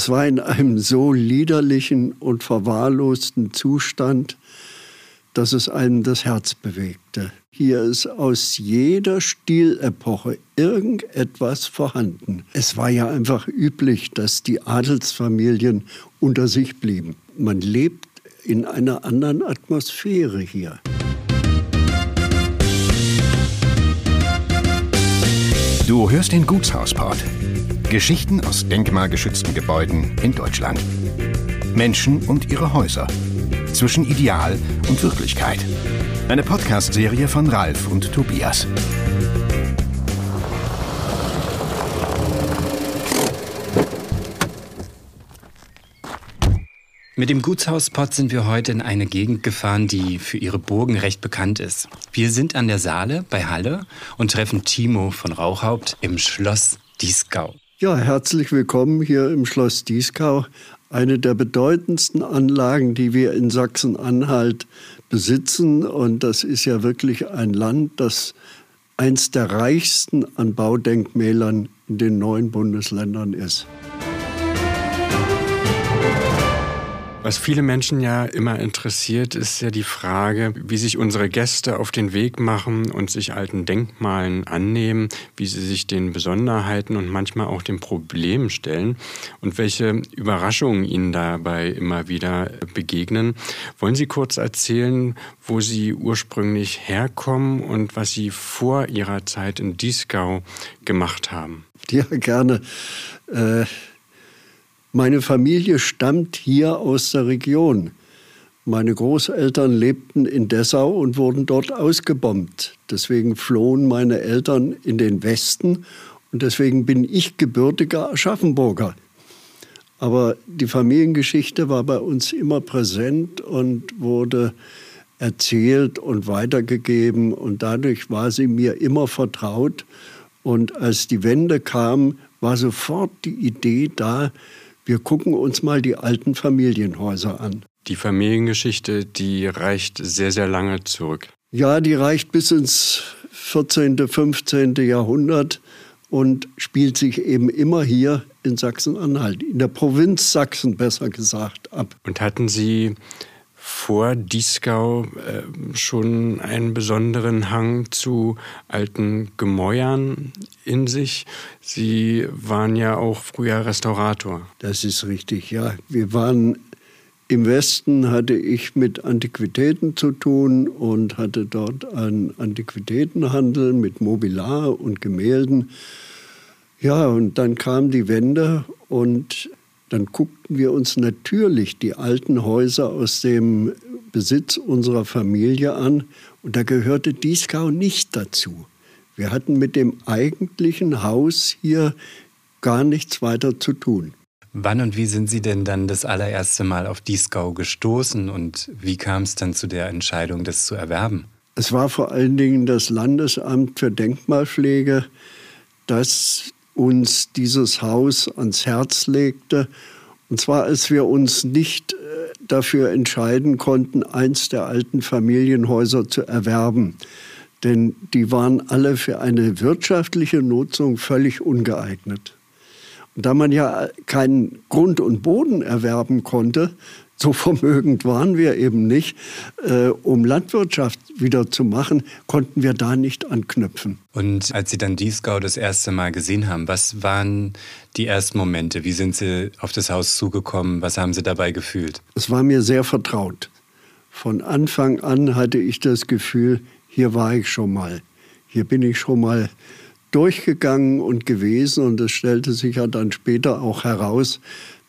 Es war in einem so liederlichen und verwahrlosten Zustand, dass es einem das Herz bewegte. Hier ist aus jeder Stilepoche irgendetwas vorhanden. Es war ja einfach üblich, dass die Adelsfamilien unter sich blieben. Man lebt in einer anderen Atmosphäre hier. Du hörst den Gutshausport. Geschichten aus denkmalgeschützten Gebäuden in Deutschland. Menschen und ihre Häuser. Zwischen Ideal und Wirklichkeit. Eine Podcast-Serie von Ralf und Tobias. Mit dem Gutshauspot sind wir heute in eine Gegend gefahren, die für ihre Burgen recht bekannt ist. Wir sind an der Saale bei Halle und treffen Timo von Rauchhaupt im Schloss Dieskau. Ja, herzlich willkommen hier im Schloss Dieskau, eine der bedeutendsten Anlagen, die wir in Sachsen-Anhalt besitzen. Und das ist ja wirklich ein Land, das eins der reichsten an Baudenkmälern in den neuen Bundesländern ist. Was viele Menschen ja immer interessiert, ist ja die Frage, wie sich unsere Gäste auf den Weg machen und sich alten Denkmalen annehmen, wie sie sich den Besonderheiten und manchmal auch den Problemen stellen und welche Überraschungen ihnen dabei immer wieder begegnen. Wollen Sie kurz erzählen, wo Sie ursprünglich herkommen und was Sie vor Ihrer Zeit in Dieskau gemacht haben? Ja, gerne. Äh meine Familie stammt hier aus der Region. Meine Großeltern lebten in Dessau und wurden dort ausgebombt. Deswegen flohen meine Eltern in den Westen und deswegen bin ich gebürtiger Aschaffenburger. Aber die Familiengeschichte war bei uns immer präsent und wurde erzählt und weitergegeben und dadurch war sie mir immer vertraut. Und als die Wende kam, war sofort die Idee da, wir gucken uns mal die alten Familienhäuser an. Die Familiengeschichte, die reicht sehr, sehr lange zurück. Ja, die reicht bis ins 14., 15. Jahrhundert und spielt sich eben immer hier in Sachsen-Anhalt, in der Provinz Sachsen besser gesagt, ab. Und hatten Sie vor Dieskau äh, schon einen besonderen Hang zu alten Gemäuern in sich. Sie waren ja auch früher Restaurator. Das ist richtig, ja. Wir waren im Westen hatte ich mit Antiquitäten zu tun und hatte dort einen Antiquitätenhandel mit Mobiliar und Gemälden. Ja, und dann kam die Wende und dann guckten wir uns natürlich die alten Häuser aus dem Besitz unserer Familie an und da gehörte Dieskau nicht dazu. Wir hatten mit dem eigentlichen Haus hier gar nichts weiter zu tun. Wann und wie sind Sie denn dann das allererste Mal auf Dieskau gestoßen und wie kam es dann zu der Entscheidung, das zu erwerben? Es war vor allen Dingen das Landesamt für Denkmalpflege, das uns dieses Haus ans Herz legte. Und zwar, als wir uns nicht äh, dafür entscheiden konnten, eins der alten Familienhäuser zu erwerben. Denn die waren alle für eine wirtschaftliche Nutzung völlig ungeeignet. Und da man ja keinen Grund und Boden erwerben konnte, so vermögend waren wir eben nicht. Äh, um Landwirtschaft wieder zu machen, konnten wir da nicht anknüpfen. Und als Sie dann Dieskau das erste Mal gesehen haben, was waren die ersten Momente? Wie sind Sie auf das Haus zugekommen? Was haben Sie dabei gefühlt? Es war mir sehr vertraut. Von Anfang an hatte ich das Gefühl, hier war ich schon mal. Hier bin ich schon mal durchgegangen und gewesen. Und es stellte sich ja dann später auch heraus,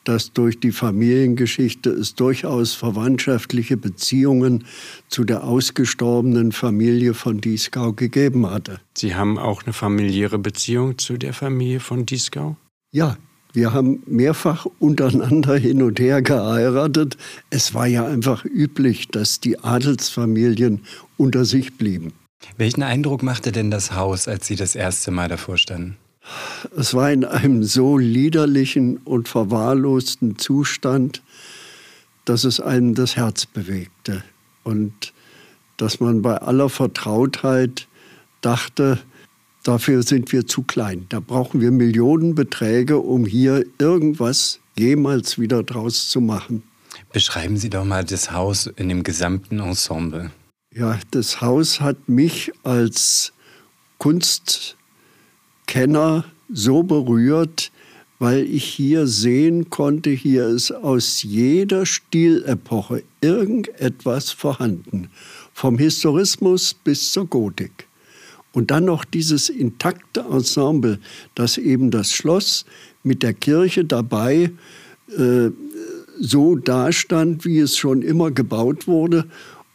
dass durch die Familiengeschichte es durchaus verwandtschaftliche Beziehungen zu der ausgestorbenen Familie von Dieskau gegeben hatte. Sie haben auch eine familiäre Beziehung zu der Familie von Dieskau? Ja, wir haben mehrfach untereinander hin und her geheiratet. Es war ja einfach üblich, dass die Adelsfamilien unter sich blieben. Welchen Eindruck machte denn das Haus, als Sie das erste Mal davor standen? Es war in einem so liederlichen und verwahrlosten Zustand, dass es einem das Herz bewegte und dass man bei aller Vertrautheit dachte, dafür sind wir zu klein. Da brauchen wir Millionenbeträge, um hier irgendwas jemals wieder draus zu machen. Beschreiben Sie doch mal das Haus in dem gesamten Ensemble. Ja, das Haus hat mich als Kunst Kenner so berührt, weil ich hier sehen konnte, hier ist aus jeder Stilepoche irgendetwas vorhanden, vom Historismus bis zur Gotik. Und dann noch dieses intakte Ensemble, das eben das Schloss mit der Kirche dabei äh, so dastand, wie es schon immer gebaut wurde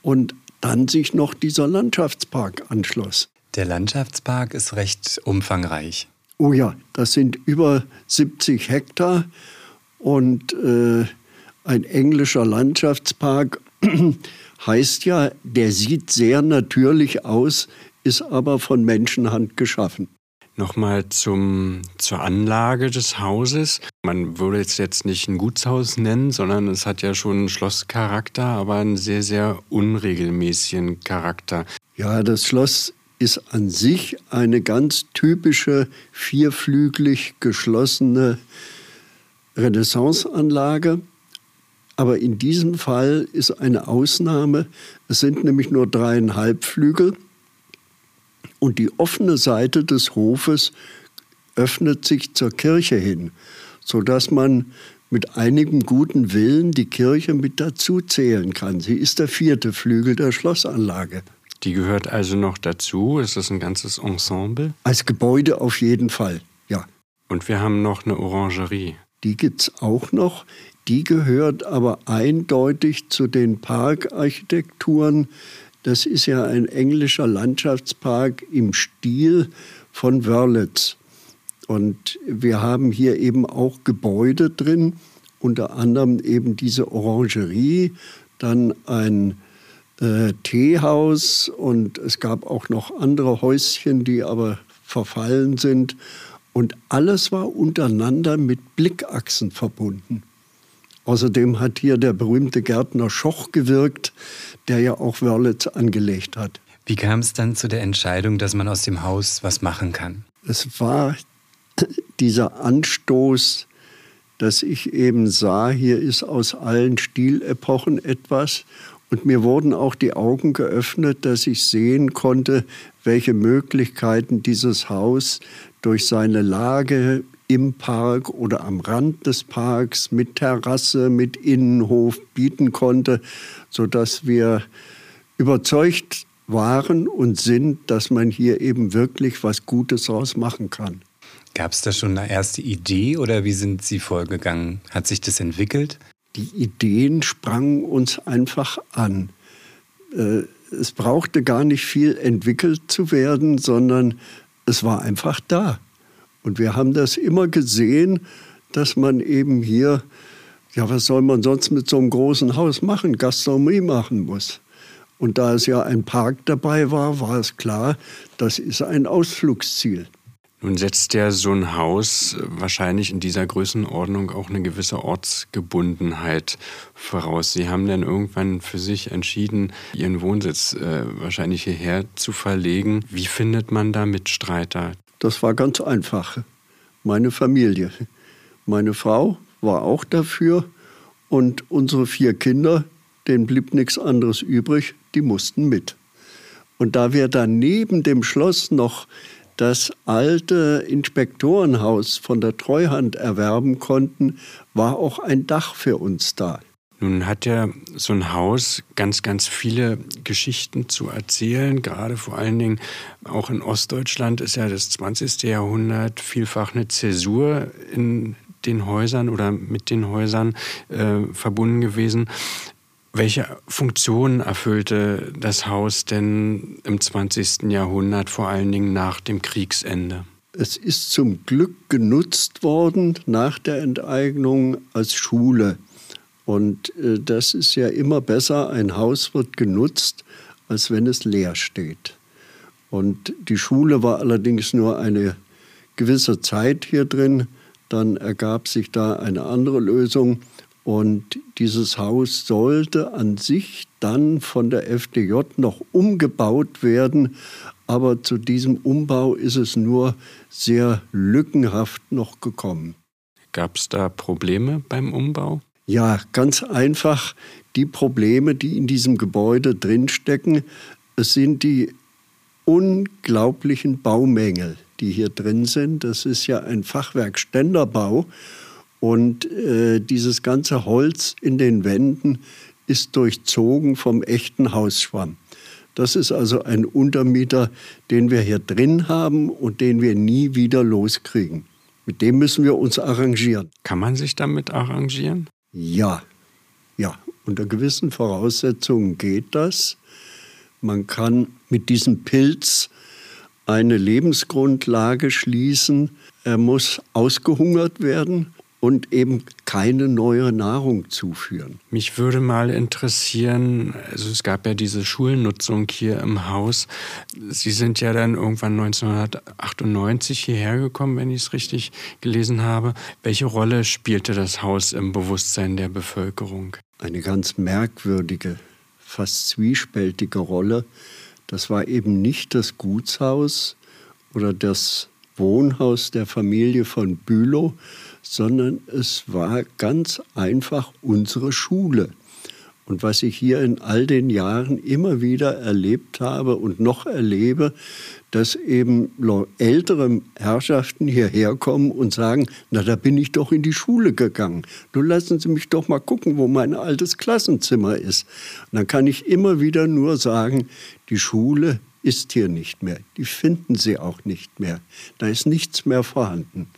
und dann sich noch dieser Landschaftspark anschloss. Der Landschaftspark ist recht umfangreich. Oh ja, das sind über 70 Hektar und äh, ein englischer Landschaftspark heißt ja, der sieht sehr natürlich aus, ist aber von Menschenhand geschaffen. Nochmal zum, zur Anlage des Hauses. Man würde es jetzt nicht ein Gutshaus nennen, sondern es hat ja schon einen Schlosscharakter, aber einen sehr, sehr unregelmäßigen Charakter. Ja, das Schloss ist an sich eine ganz typische vierflügelig geschlossene Renaissanceanlage. Aber in diesem Fall ist eine Ausnahme. Es sind nämlich nur dreieinhalb Flügel und die offene Seite des Hofes öffnet sich zur Kirche hin, sodass man mit einigem guten Willen die Kirche mit dazu zählen kann. Sie ist der vierte Flügel der Schlossanlage. Die gehört also noch dazu? Ist das ein ganzes Ensemble? Als Gebäude auf jeden Fall, ja. Und wir haben noch eine Orangerie. Die gibt es auch noch. Die gehört aber eindeutig zu den Parkarchitekturen. Das ist ja ein englischer Landschaftspark im Stil von Wörlitz. Und wir haben hier eben auch Gebäude drin, unter anderem eben diese Orangerie, dann ein äh, Teehaus und es gab auch noch andere Häuschen, die aber verfallen sind. Und alles war untereinander mit Blickachsen verbunden. Außerdem hat hier der berühmte Gärtner Schoch gewirkt, der ja auch Wörlitz angelegt hat. Wie kam es dann zu der Entscheidung, dass man aus dem Haus was machen kann? Es war dieser Anstoß, dass ich eben sah, hier ist aus allen Stilepochen etwas und mir wurden auch die Augen geöffnet, dass ich sehen konnte, welche Möglichkeiten dieses Haus durch seine Lage im Park oder am Rand des Parks mit Terrasse, mit Innenhof bieten konnte, sodass wir überzeugt waren und sind, dass man hier eben wirklich was Gutes draus machen kann. Gab es da schon eine erste Idee oder wie sind Sie vorgegangen? Hat sich das entwickelt? Die Ideen sprangen uns einfach an. Äh, es brauchte gar nicht viel entwickelt zu werden, sondern es war einfach da. Und wir haben das immer gesehen, dass man eben hier, ja, was soll man sonst mit so einem großen Haus machen, Gastronomie machen muss. Und da es ja ein Park dabei war, war es klar, das ist ein Ausflugsziel. Nun setzt ja so ein Haus wahrscheinlich in dieser Größenordnung auch eine gewisse Ortsgebundenheit voraus. Sie haben dann irgendwann für sich entschieden, Ihren Wohnsitz äh, wahrscheinlich hierher zu verlegen. Wie findet man da Mitstreiter? Das war ganz einfach. Meine Familie. Meine Frau war auch dafür und unsere vier Kinder, denen blieb nichts anderes übrig, die mussten mit. Und da wir dann neben dem Schloss noch das alte Inspektorenhaus von der Treuhand erwerben konnten, war auch ein Dach für uns da. Nun hat ja so ein Haus ganz, ganz viele Geschichten zu erzählen. Gerade vor allen Dingen auch in Ostdeutschland ist ja das 20. Jahrhundert vielfach eine Zäsur in den Häusern oder mit den Häusern äh, verbunden gewesen. Welche Funktion erfüllte das Haus denn im 20. Jahrhundert, vor allen Dingen nach dem Kriegsende? Es ist zum Glück genutzt worden nach der Enteignung als Schule. Und äh, das ist ja immer besser, ein Haus wird genutzt, als wenn es leer steht. Und die Schule war allerdings nur eine gewisse Zeit hier drin. Dann ergab sich da eine andere Lösung. Und dieses Haus sollte an sich dann von der FDJ noch umgebaut werden. Aber zu diesem Umbau ist es nur sehr lückenhaft noch gekommen. Gab es da Probleme beim Umbau? Ja, ganz einfach die Probleme, die in diesem Gebäude drinstecken. Es sind die unglaublichen Baumängel, die hier drin sind. Das ist ja ein Fachwerkständerbau und äh, dieses ganze Holz in den Wänden ist durchzogen vom echten Hausschwamm. Das ist also ein Untermieter, den wir hier drin haben und den wir nie wieder loskriegen. Mit dem müssen wir uns arrangieren. Kann man sich damit arrangieren? Ja, ja. Unter gewissen Voraussetzungen geht das. Man kann mit diesem Pilz eine Lebensgrundlage schließen. Er muss ausgehungert werden und eben keine neue Nahrung zuführen. Mich würde mal interessieren, also es gab ja diese Schulnutzung hier im Haus. Sie sind ja dann irgendwann 1998 hierher gekommen, wenn ich es richtig gelesen habe. Welche Rolle spielte das Haus im Bewusstsein der Bevölkerung? Eine ganz merkwürdige fast zwiespältige Rolle. Das war eben nicht das Gutshaus oder das Wohnhaus der Familie von Bülow, sondern es war ganz einfach unsere Schule. Und was ich hier in all den Jahren immer wieder erlebt habe und noch erlebe, dass eben ältere Herrschaften hierher kommen und sagen, na, da bin ich doch in die Schule gegangen. Nun lassen Sie mich doch mal gucken, wo mein altes Klassenzimmer ist. Und dann kann ich immer wieder nur sagen, die Schule ist hier nicht mehr. Die finden Sie auch nicht mehr. Da ist nichts mehr vorhanden.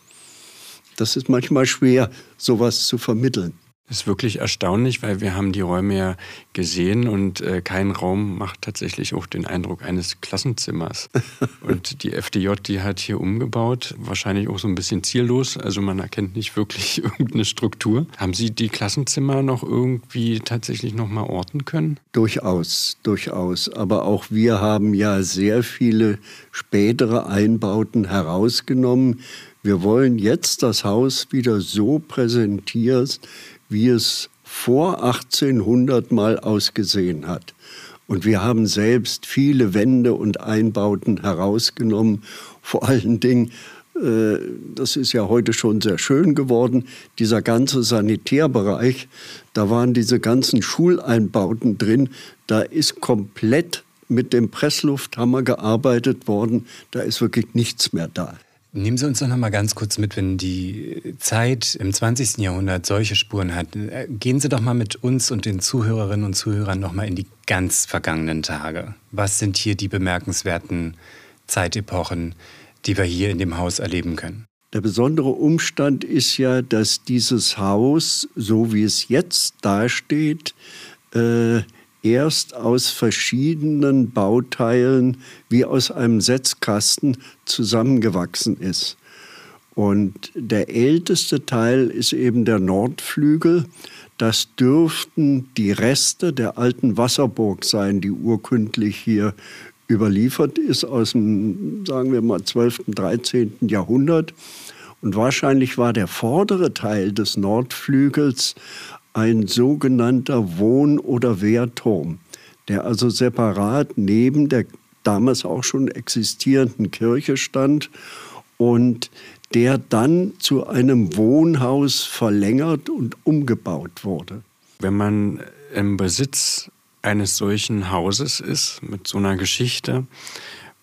Das ist manchmal schwer, sowas zu vermitteln. Das ist wirklich erstaunlich, weil wir haben die Räume ja gesehen und äh, kein Raum macht tatsächlich auch den Eindruck eines Klassenzimmers. und die FDJ, die hat hier umgebaut, wahrscheinlich auch so ein bisschen ziellos, also man erkennt nicht wirklich irgendeine Struktur. Haben Sie die Klassenzimmer noch irgendwie tatsächlich noch mal orten können? Durchaus, durchaus. Aber auch wir haben ja sehr viele spätere Einbauten herausgenommen. Wir wollen jetzt das Haus wieder so präsentieren, wie es vor 1800 mal ausgesehen hat. Und wir haben selbst viele Wände und Einbauten herausgenommen. Vor allen Dingen, äh, das ist ja heute schon sehr schön geworden, dieser ganze Sanitärbereich, da waren diese ganzen Schuleinbauten drin. Da ist komplett mit dem Presslufthammer gearbeitet worden. Da ist wirklich nichts mehr da. Nehmen Sie uns doch noch mal ganz kurz mit, wenn die Zeit im 20. Jahrhundert solche Spuren hat. Gehen Sie doch mal mit uns und den Zuhörerinnen und Zuhörern noch mal in die ganz vergangenen Tage. Was sind hier die bemerkenswerten Zeitepochen, die wir hier in dem Haus erleben können? Der besondere Umstand ist ja, dass dieses Haus, so wie es jetzt dasteht, äh, erst aus verschiedenen Bauteilen wie aus einem Setzkasten zusammengewachsen ist. Und der älteste Teil ist eben der Nordflügel. Das dürften die Reste der alten Wasserburg sein, die urkündlich hier überliefert ist aus dem, sagen wir mal, 12., 13. Jahrhundert. Und wahrscheinlich war der vordere Teil des Nordflügels ein sogenannter Wohn- oder Wehrturm, der also separat neben der damals auch schon existierenden Kirche stand und der dann zu einem Wohnhaus verlängert und umgebaut wurde. Wenn man im Besitz eines solchen Hauses ist, mit so einer Geschichte,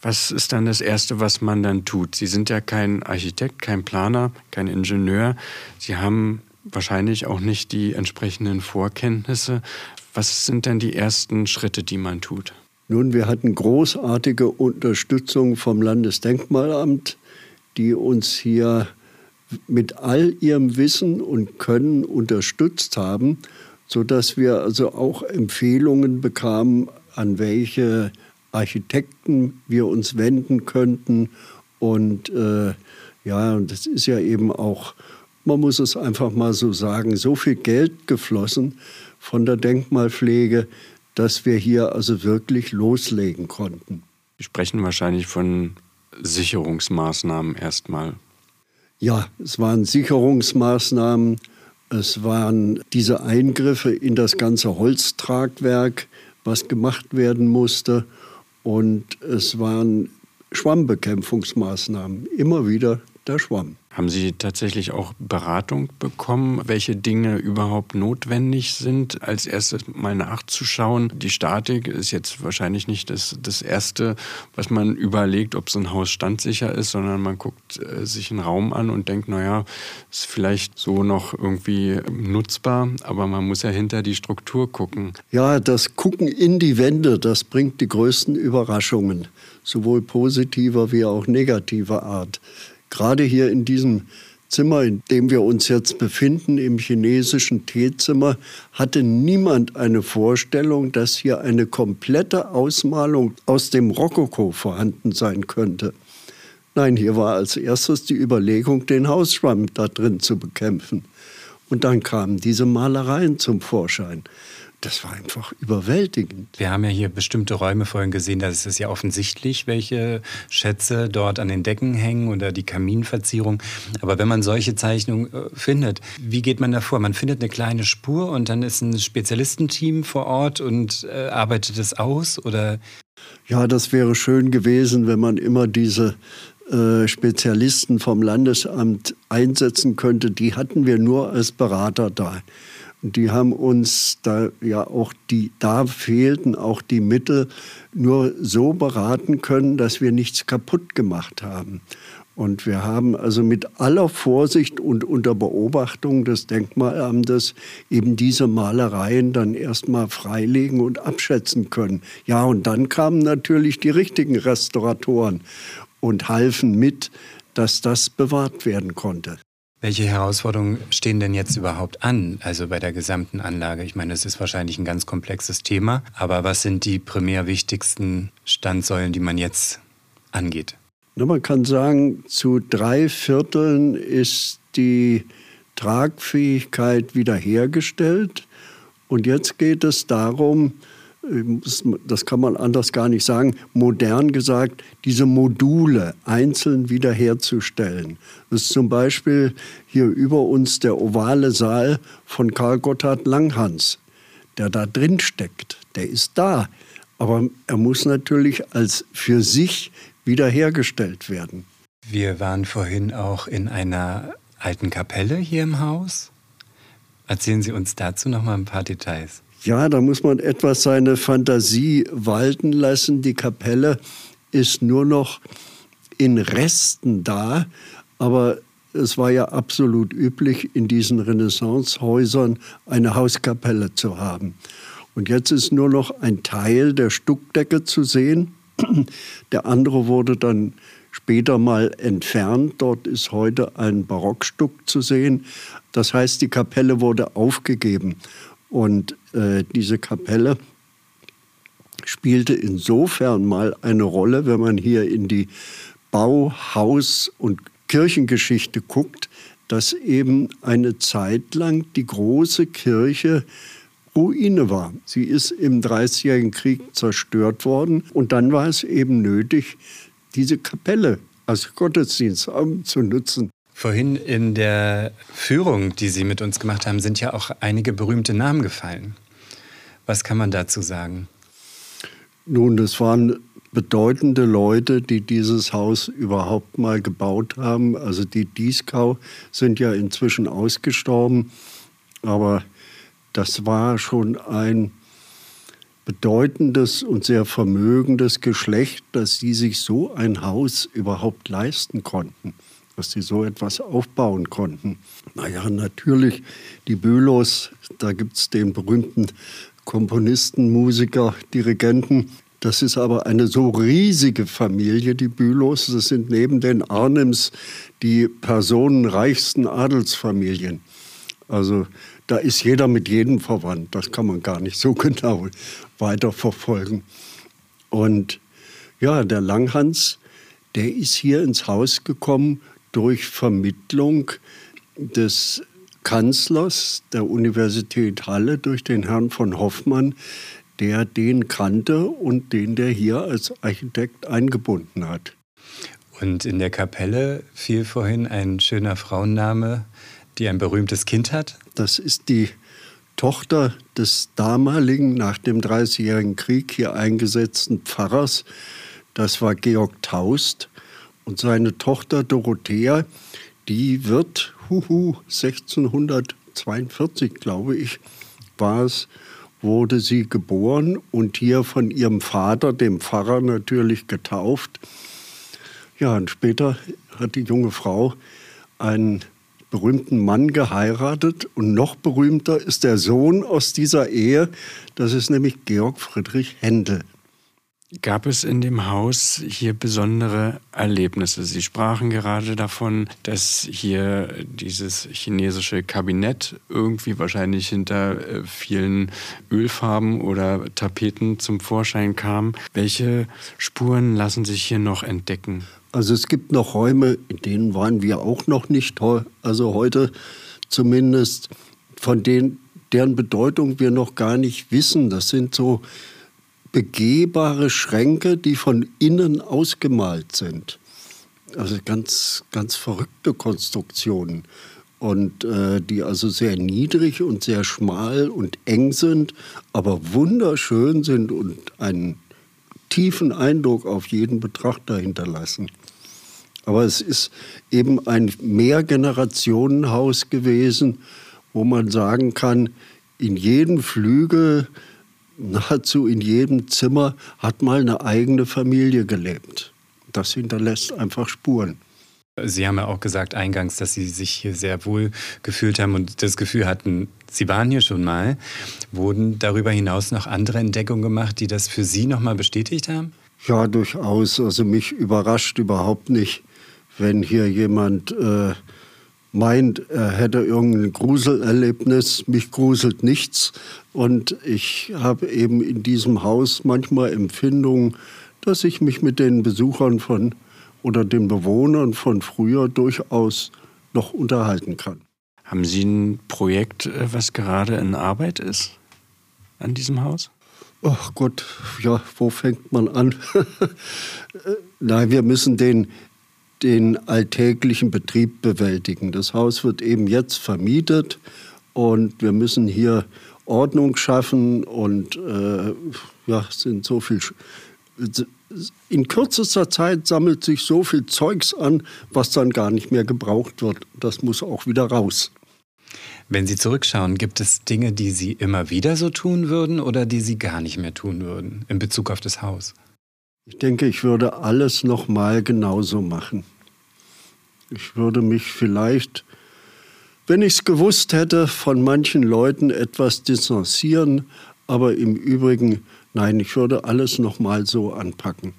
was ist dann das Erste, was man dann tut? Sie sind ja kein Architekt, kein Planer, kein Ingenieur. Sie haben wahrscheinlich auch nicht die entsprechenden Vorkenntnisse. Was sind denn die ersten Schritte, die man tut? Nun, wir hatten großartige Unterstützung vom Landesdenkmalamt, die uns hier mit all ihrem Wissen und Können unterstützt haben, sodass wir also auch Empfehlungen bekamen, an welche Architekten wir uns wenden könnten. Und äh, ja, und das ist ja eben auch, man muss es einfach mal so sagen, so viel Geld geflossen von der Denkmalpflege, dass wir hier also wirklich loslegen konnten. Sie sprechen wahrscheinlich von Sicherungsmaßnahmen erstmal. Ja, es waren Sicherungsmaßnahmen, es waren diese Eingriffe in das ganze Holztragwerk, was gemacht werden musste. Und es waren Schwammbekämpfungsmaßnahmen, immer wieder der Schwamm. Haben Sie tatsächlich auch Beratung bekommen, welche Dinge überhaupt notwendig sind, als erstes mal nachzuschauen? Die Statik ist jetzt wahrscheinlich nicht das, das Erste, was man überlegt, ob so ein Haus standsicher ist, sondern man guckt äh, sich einen Raum an und denkt, naja, ist vielleicht so noch irgendwie nutzbar, aber man muss ja hinter die Struktur gucken. Ja, das Gucken in die Wände, das bringt die größten Überraschungen, sowohl positiver wie auch negativer Art. Gerade hier in diesem Zimmer, in dem wir uns jetzt befinden, im chinesischen Teezimmer, hatte niemand eine Vorstellung, dass hier eine komplette Ausmalung aus dem Rokoko vorhanden sein könnte. Nein, hier war als erstes die Überlegung, den Hausschwamm da drin zu bekämpfen. Und dann kamen diese Malereien zum Vorschein das war einfach überwältigend. Wir haben ja hier bestimmte Räume vorhin gesehen, da ist es ja offensichtlich, welche Schätze dort an den Decken hängen oder die Kaminverzierung. Aber wenn man solche Zeichnungen äh, findet, wie geht man da vor? Man findet eine kleine Spur und dann ist ein Spezialistenteam vor Ort und äh, arbeitet es aus oder? Ja, das wäre schön gewesen, wenn man immer diese äh, Spezialisten vom Landesamt einsetzen könnte. Die hatten wir nur als Berater da die haben uns da ja auch die, da fehlten auch die Mittel, nur so beraten können, dass wir nichts kaputt gemacht haben. Und wir haben also mit aller Vorsicht und unter Beobachtung des Denkmalamtes eben diese Malereien dann erstmal freilegen und abschätzen können. Ja, und dann kamen natürlich die richtigen Restauratoren und halfen mit, dass das bewahrt werden konnte. Welche Herausforderungen stehen denn jetzt überhaupt an, also bei der gesamten Anlage? Ich meine, es ist wahrscheinlich ein ganz komplexes Thema, aber was sind die primär wichtigsten Standsäulen, die man jetzt angeht? Man kann sagen, zu drei Vierteln ist die Tragfähigkeit wiederhergestellt. Und jetzt geht es darum, das kann man anders gar nicht sagen, modern gesagt, diese Module einzeln wiederherzustellen. Das ist zum Beispiel hier über uns der ovale Saal von Karl Gotthard Langhans, der da drin steckt. Der ist da, aber er muss natürlich als für sich wiederhergestellt werden. Wir waren vorhin auch in einer alten Kapelle hier im Haus. Erzählen Sie uns dazu noch mal ein paar Details. Ja, da muss man etwas seine Fantasie walten lassen. Die Kapelle ist nur noch in Resten da, aber es war ja absolut üblich, in diesen Renaissancehäusern eine Hauskapelle zu haben. Und jetzt ist nur noch ein Teil der Stuckdecke zu sehen. Der andere wurde dann später mal entfernt. Dort ist heute ein Barockstuck zu sehen. Das heißt, die Kapelle wurde aufgegeben. Und äh, diese Kapelle spielte insofern mal eine Rolle, wenn man hier in die Bau-, Haus- und Kirchengeschichte guckt, dass eben eine Zeit lang die große Kirche Ruine war. Sie ist im Dreißigjährigen Krieg zerstört worden und dann war es eben nötig, diese Kapelle als Gottesdienstraum zu nutzen. Vorhin in der Führung, die Sie mit uns gemacht haben, sind ja auch einige berühmte Namen gefallen. Was kann man dazu sagen? Nun, das waren bedeutende Leute, die dieses Haus überhaupt mal gebaut haben. Also die Dieskau sind ja inzwischen ausgestorben, aber das war schon ein bedeutendes und sehr vermögendes Geschlecht, dass sie sich so ein Haus überhaupt leisten konnten dass sie so etwas aufbauen konnten. Naja, natürlich, die Bülows, da gibt es den berühmten Komponisten, Musiker, Dirigenten, Das ist aber eine so riesige Familie, die Bülows. Das sind neben den Arnims die personenreichsten Adelsfamilien. Also da ist jeder mit jedem verwandt. Das kann man gar nicht so genau weiterverfolgen. Und ja, der Langhans, der ist hier ins Haus gekommen durch Vermittlung des Kanzlers der Universität Halle, durch den Herrn von Hoffmann, der den kannte und den der hier als Architekt eingebunden hat. Und in der Kapelle fiel vorhin ein schöner Frauenname, die ein berühmtes Kind hat. Das ist die Tochter des damaligen, nach dem Dreißigjährigen Krieg hier eingesetzten Pfarrers. Das war Georg Taust. Und seine Tochter Dorothea, die wird, huhu, 1642, glaube ich, war es, wurde sie geboren und hier von ihrem Vater, dem Pfarrer, natürlich getauft. Ja, und später hat die junge Frau einen berühmten Mann geheiratet und noch berühmter ist der Sohn aus dieser Ehe, das ist nämlich Georg Friedrich Händel. Gab es in dem Haus hier besondere Erlebnisse? Sie sprachen gerade davon, dass hier dieses chinesische Kabinett irgendwie wahrscheinlich hinter äh, vielen Ölfarben oder Tapeten zum Vorschein kam. Welche Spuren lassen sich hier noch entdecken? Also es gibt noch Räume, in denen waren wir auch noch nicht, also heute zumindest, von denen, deren Bedeutung wir noch gar nicht wissen. Das sind so begehbare Schränke, die von innen ausgemalt sind. Also ganz, ganz verrückte Konstruktionen. Und äh, die also sehr niedrig und sehr schmal und eng sind, aber wunderschön sind und einen tiefen Eindruck auf jeden Betrachter hinterlassen. Aber es ist eben ein Mehrgenerationenhaus gewesen, wo man sagen kann, in jedem Flügel nahezu in jedem Zimmer hat mal eine eigene Familie gelebt. Das hinterlässt einfach Spuren. Sie haben ja auch gesagt eingangs, dass Sie sich hier sehr wohl gefühlt haben und das Gefühl hatten, Sie waren hier schon mal. Wurden darüber hinaus noch andere Entdeckungen gemacht, die das für Sie nochmal bestätigt haben? Ja, durchaus. Also mich überrascht überhaupt nicht, wenn hier jemand äh, meint, er hätte irgendein Gruselerlebnis. Mich gruselt nichts. Und ich habe eben in diesem Haus manchmal Empfindungen, dass ich mich mit den Besuchern von oder den Bewohnern von früher durchaus noch unterhalten kann. Haben Sie ein Projekt, äh, was gerade in Arbeit ist an diesem Haus? Ach Gott, ja, wo fängt man an? Nein, wir müssen den, den alltäglichen Betrieb bewältigen. Das Haus wird eben jetzt vermietet und wir müssen hier Ordnung schaffen und äh, ja, sind so viel. In kürzester Zeit sammelt sich so viel Zeugs an, was dann gar nicht mehr gebraucht wird. Das muss auch wieder raus. Wenn Sie zurückschauen, gibt es Dinge, die Sie immer wieder so tun würden oder die Sie gar nicht mehr tun würden in Bezug auf das Haus? Ich denke, ich würde alles noch mal genauso machen. Ich würde mich vielleicht, wenn ich es gewusst hätte, von manchen Leuten etwas distanzieren, aber im Übrigen, nein, ich würde alles noch mal so anpacken.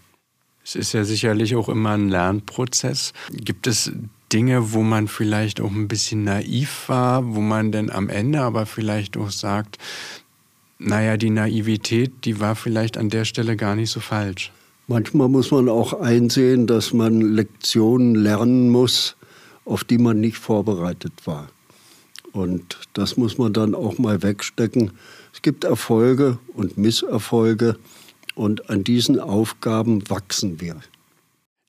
Es ist ja sicherlich auch immer ein Lernprozess. Gibt es Dinge, wo man vielleicht auch ein bisschen naiv war, wo man dann am Ende aber vielleicht auch sagt, naja, die Naivität, die war vielleicht an der Stelle gar nicht so falsch. Manchmal muss man auch einsehen, dass man Lektionen lernen muss, auf die man nicht vorbereitet war. Und das muss man dann auch mal wegstecken. Es gibt Erfolge und Misserfolge und an diesen Aufgaben wachsen wir.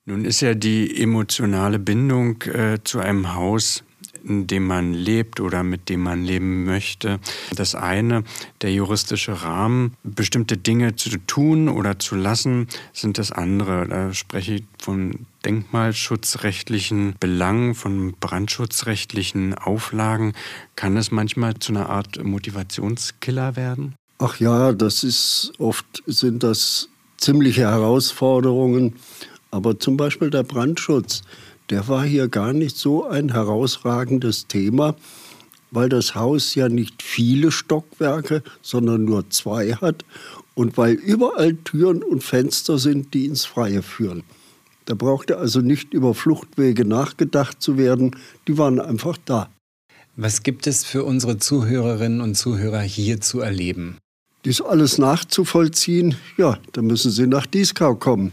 Nun ist ja die emotionale Bindung äh, zu einem Haus dem man lebt oder mit dem man leben möchte. Das eine, der juristische Rahmen, bestimmte Dinge zu tun oder zu lassen, sind das andere. Da spreche ich von denkmalschutzrechtlichen Belangen, von brandschutzrechtlichen Auflagen. Kann es manchmal zu einer Art Motivationskiller werden? Ach ja, das ist oft sind das ziemliche Herausforderungen. Aber zum Beispiel der Brandschutz der war hier gar nicht so ein herausragendes Thema, weil das Haus ja nicht viele Stockwerke, sondern nur zwei hat und weil überall Türen und Fenster sind, die ins Freie führen. Da brauchte also nicht über Fluchtwege nachgedacht zu werden, die waren einfach da. Was gibt es für unsere Zuhörerinnen und Zuhörer hier zu erleben? Dies alles nachzuvollziehen, ja, da müssen Sie nach Dieskau kommen.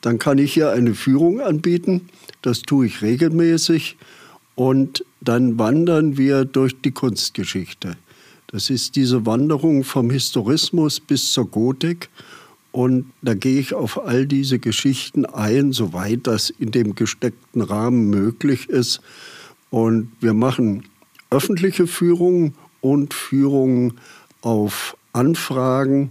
Dann kann ich hier eine Führung anbieten, das tue ich regelmäßig und dann wandern wir durch die Kunstgeschichte. Das ist diese Wanderung vom Historismus bis zur Gotik. Und da gehe ich auf all diese Geschichten ein, soweit das in dem gesteckten Rahmen möglich ist. Und wir machen öffentliche Führungen und Führungen auf Anfragen.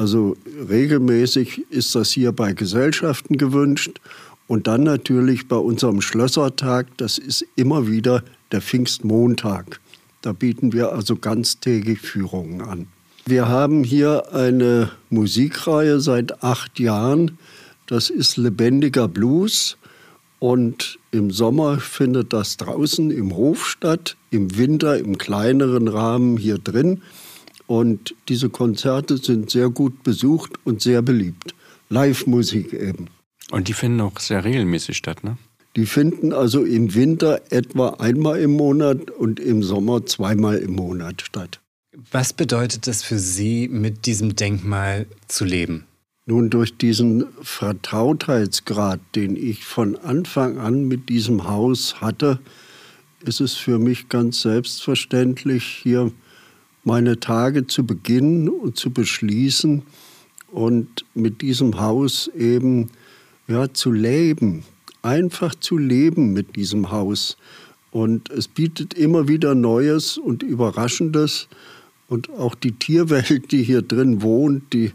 Also regelmäßig ist das hier bei Gesellschaften gewünscht. Und dann natürlich bei unserem Schlössertag, das ist immer wieder der Pfingstmontag. Da bieten wir also ganztägig Führungen an. Wir haben hier eine Musikreihe seit acht Jahren. Das ist Lebendiger Blues. Und im Sommer findet das draußen im Hof statt, im Winter im kleineren Rahmen hier drin. Und diese Konzerte sind sehr gut besucht und sehr beliebt. Live-Musik eben. Und die finden auch sehr regelmäßig statt, ne? Die finden also im Winter etwa einmal im Monat und im Sommer zweimal im Monat statt. Was bedeutet es für Sie, mit diesem Denkmal zu leben? Nun, durch diesen Vertrautheitsgrad, den ich von Anfang an mit diesem Haus hatte, ist es für mich ganz selbstverständlich, hier meine Tage zu beginnen und zu beschließen und mit diesem Haus eben ja, zu leben, einfach zu leben mit diesem Haus. Und es bietet immer wieder Neues und Überraschendes. Und auch die Tierwelt, die hier drin wohnt, die,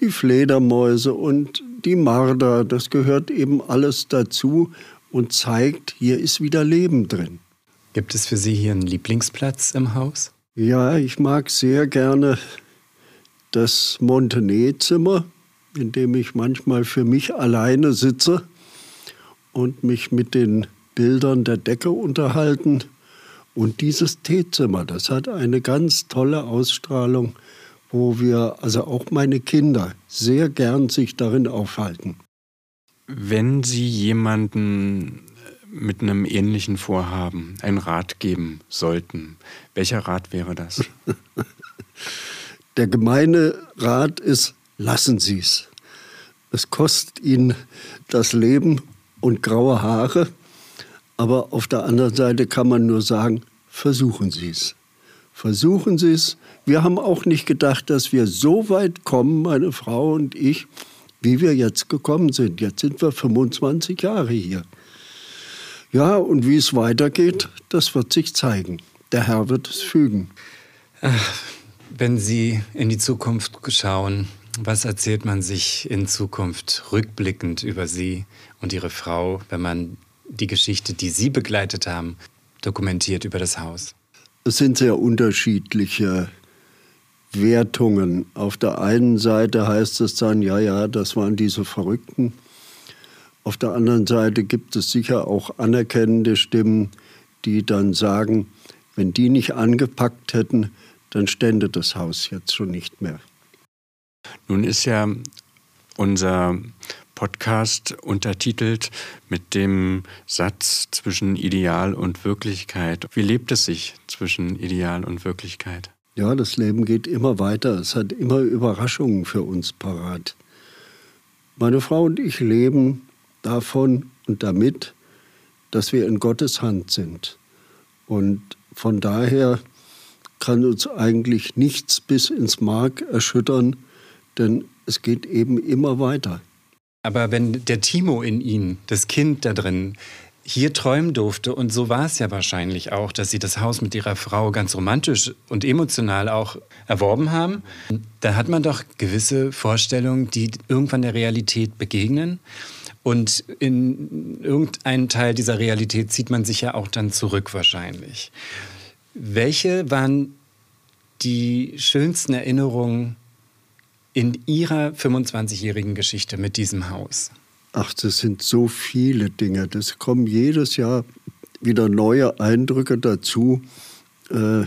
die Fledermäuse und die Marder, das gehört eben alles dazu und zeigt, hier ist wieder Leben drin. Gibt es für Sie hier einen Lieblingsplatz im Haus? Ja, ich mag sehr gerne das Montenay-Zimmer, in dem ich manchmal für mich alleine sitze und mich mit den Bildern der Decke unterhalten. Und dieses Teezimmer, das hat eine ganz tolle Ausstrahlung, wo wir, also auch meine Kinder, sehr gern sich darin aufhalten. Wenn Sie jemanden mit einem ähnlichen Vorhaben einen Rat geben sollten, welcher Rat wäre das? Der gemeine Rat ist, lassen Sie es. Es kostet Ihnen das Leben und graue Haare. Aber auf der anderen Seite kann man nur sagen, versuchen Sie es. Versuchen Sie es. Wir haben auch nicht gedacht, dass wir so weit kommen, meine Frau und ich, wie wir jetzt gekommen sind. Jetzt sind wir 25 Jahre hier. Ja, und wie es weitergeht, das wird sich zeigen. Der Herr wird es fügen. Wenn Sie in die Zukunft schauen, was erzählt man sich in Zukunft rückblickend über Sie und Ihre Frau, wenn man die Geschichte, die Sie begleitet haben, dokumentiert über das Haus? Es sind sehr unterschiedliche Wertungen. Auf der einen Seite heißt es dann, ja, ja, das waren diese Verrückten. Auf der anderen Seite gibt es sicher auch anerkennende Stimmen, die dann sagen, wenn die nicht angepackt hätten, dann stände das Haus jetzt schon nicht mehr. Nun ist ja unser Podcast untertitelt mit dem Satz zwischen Ideal und Wirklichkeit. Wie lebt es sich zwischen Ideal und Wirklichkeit? Ja, das Leben geht immer weiter. Es hat immer Überraschungen für uns parat. Meine Frau und ich leben davon und damit, dass wir in Gottes Hand sind. Und von daher kann uns eigentlich nichts bis ins Mark erschüttern, denn es geht eben immer weiter. Aber wenn der Timo in Ihnen, das Kind da drin, hier träumen durfte, und so war es ja wahrscheinlich auch, dass Sie das Haus mit Ihrer Frau ganz romantisch und emotional auch erworben haben, da hat man doch gewisse Vorstellungen, die irgendwann der Realität begegnen. Und in irgendeinen Teil dieser Realität zieht man sich ja auch dann zurück wahrscheinlich. Welche waren die schönsten Erinnerungen in Ihrer 25-jährigen Geschichte mit diesem Haus? Ach, das sind so viele Dinge. Das kommen jedes Jahr wieder neue Eindrücke dazu. Äh,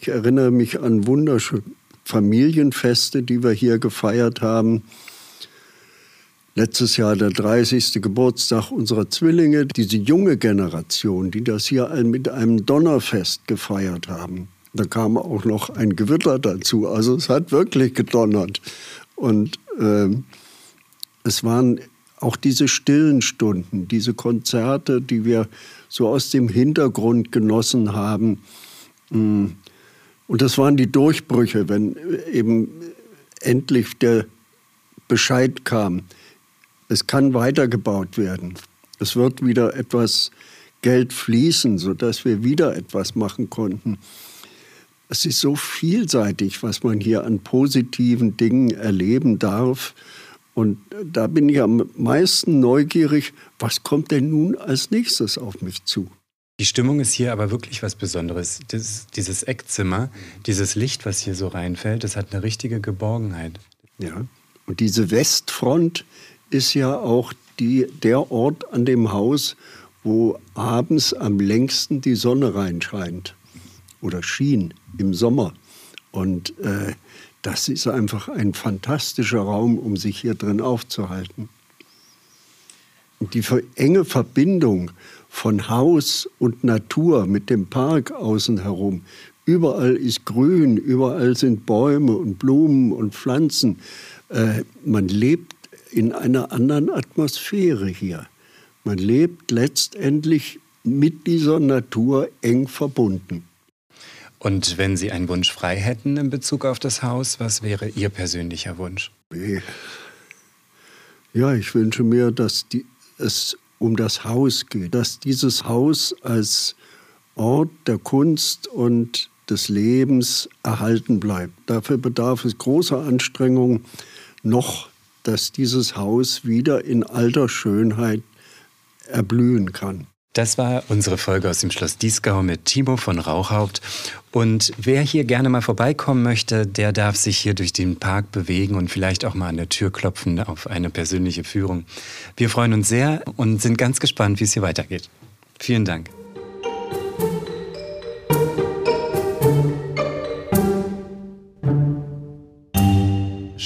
ich erinnere mich an wunderschöne Familienfeste, die wir hier gefeiert haben. Letztes Jahr der 30. Geburtstag unserer Zwillinge, diese junge Generation, die das hier mit einem Donnerfest gefeiert haben. Da kam auch noch ein Gewitter dazu. Also es hat wirklich gedonnert. Und äh, es waren auch diese stillen Stunden, diese Konzerte, die wir so aus dem Hintergrund genossen haben. Mm. Und das waren die Durchbrüche, wenn eben endlich der Bescheid kam es kann weitergebaut werden. Es wird wieder etwas Geld fließen, sodass wir wieder etwas machen konnten. Es ist so vielseitig, was man hier an positiven Dingen erleben darf. Und da bin ich am meisten neugierig, was kommt denn nun als nächstes auf mich zu? Die Stimmung ist hier aber wirklich was Besonderes. Das, dieses Eckzimmer, dieses Licht, was hier so reinfällt, das hat eine richtige Geborgenheit. Ja, und diese Westfront, ist ja auch die, der Ort an dem Haus, wo abends am längsten die Sonne reinscheint oder schien im Sommer. Und äh, das ist einfach ein fantastischer Raum, um sich hier drin aufzuhalten. Die enge Verbindung von Haus und Natur mit dem Park außen herum. Überall ist Grün, überall sind Bäume und Blumen und Pflanzen. Äh, man lebt in einer anderen Atmosphäre hier. Man lebt letztendlich mit dieser Natur eng verbunden. Und wenn Sie einen Wunsch frei hätten in Bezug auf das Haus, was wäre Ihr persönlicher Wunsch? Ja, ich wünsche mir, dass die, es um das Haus geht, dass dieses Haus als Ort der Kunst und des Lebens erhalten bleibt. Dafür bedarf es großer Anstrengungen, noch dass dieses Haus wieder in alter Schönheit erblühen kann. Das war unsere Folge aus dem Schloss Dieskau mit Timo von Rauchhaupt. Und wer hier gerne mal vorbeikommen möchte, der darf sich hier durch den Park bewegen und vielleicht auch mal an der Tür klopfen auf eine persönliche Führung. Wir freuen uns sehr und sind ganz gespannt, wie es hier weitergeht. Vielen Dank.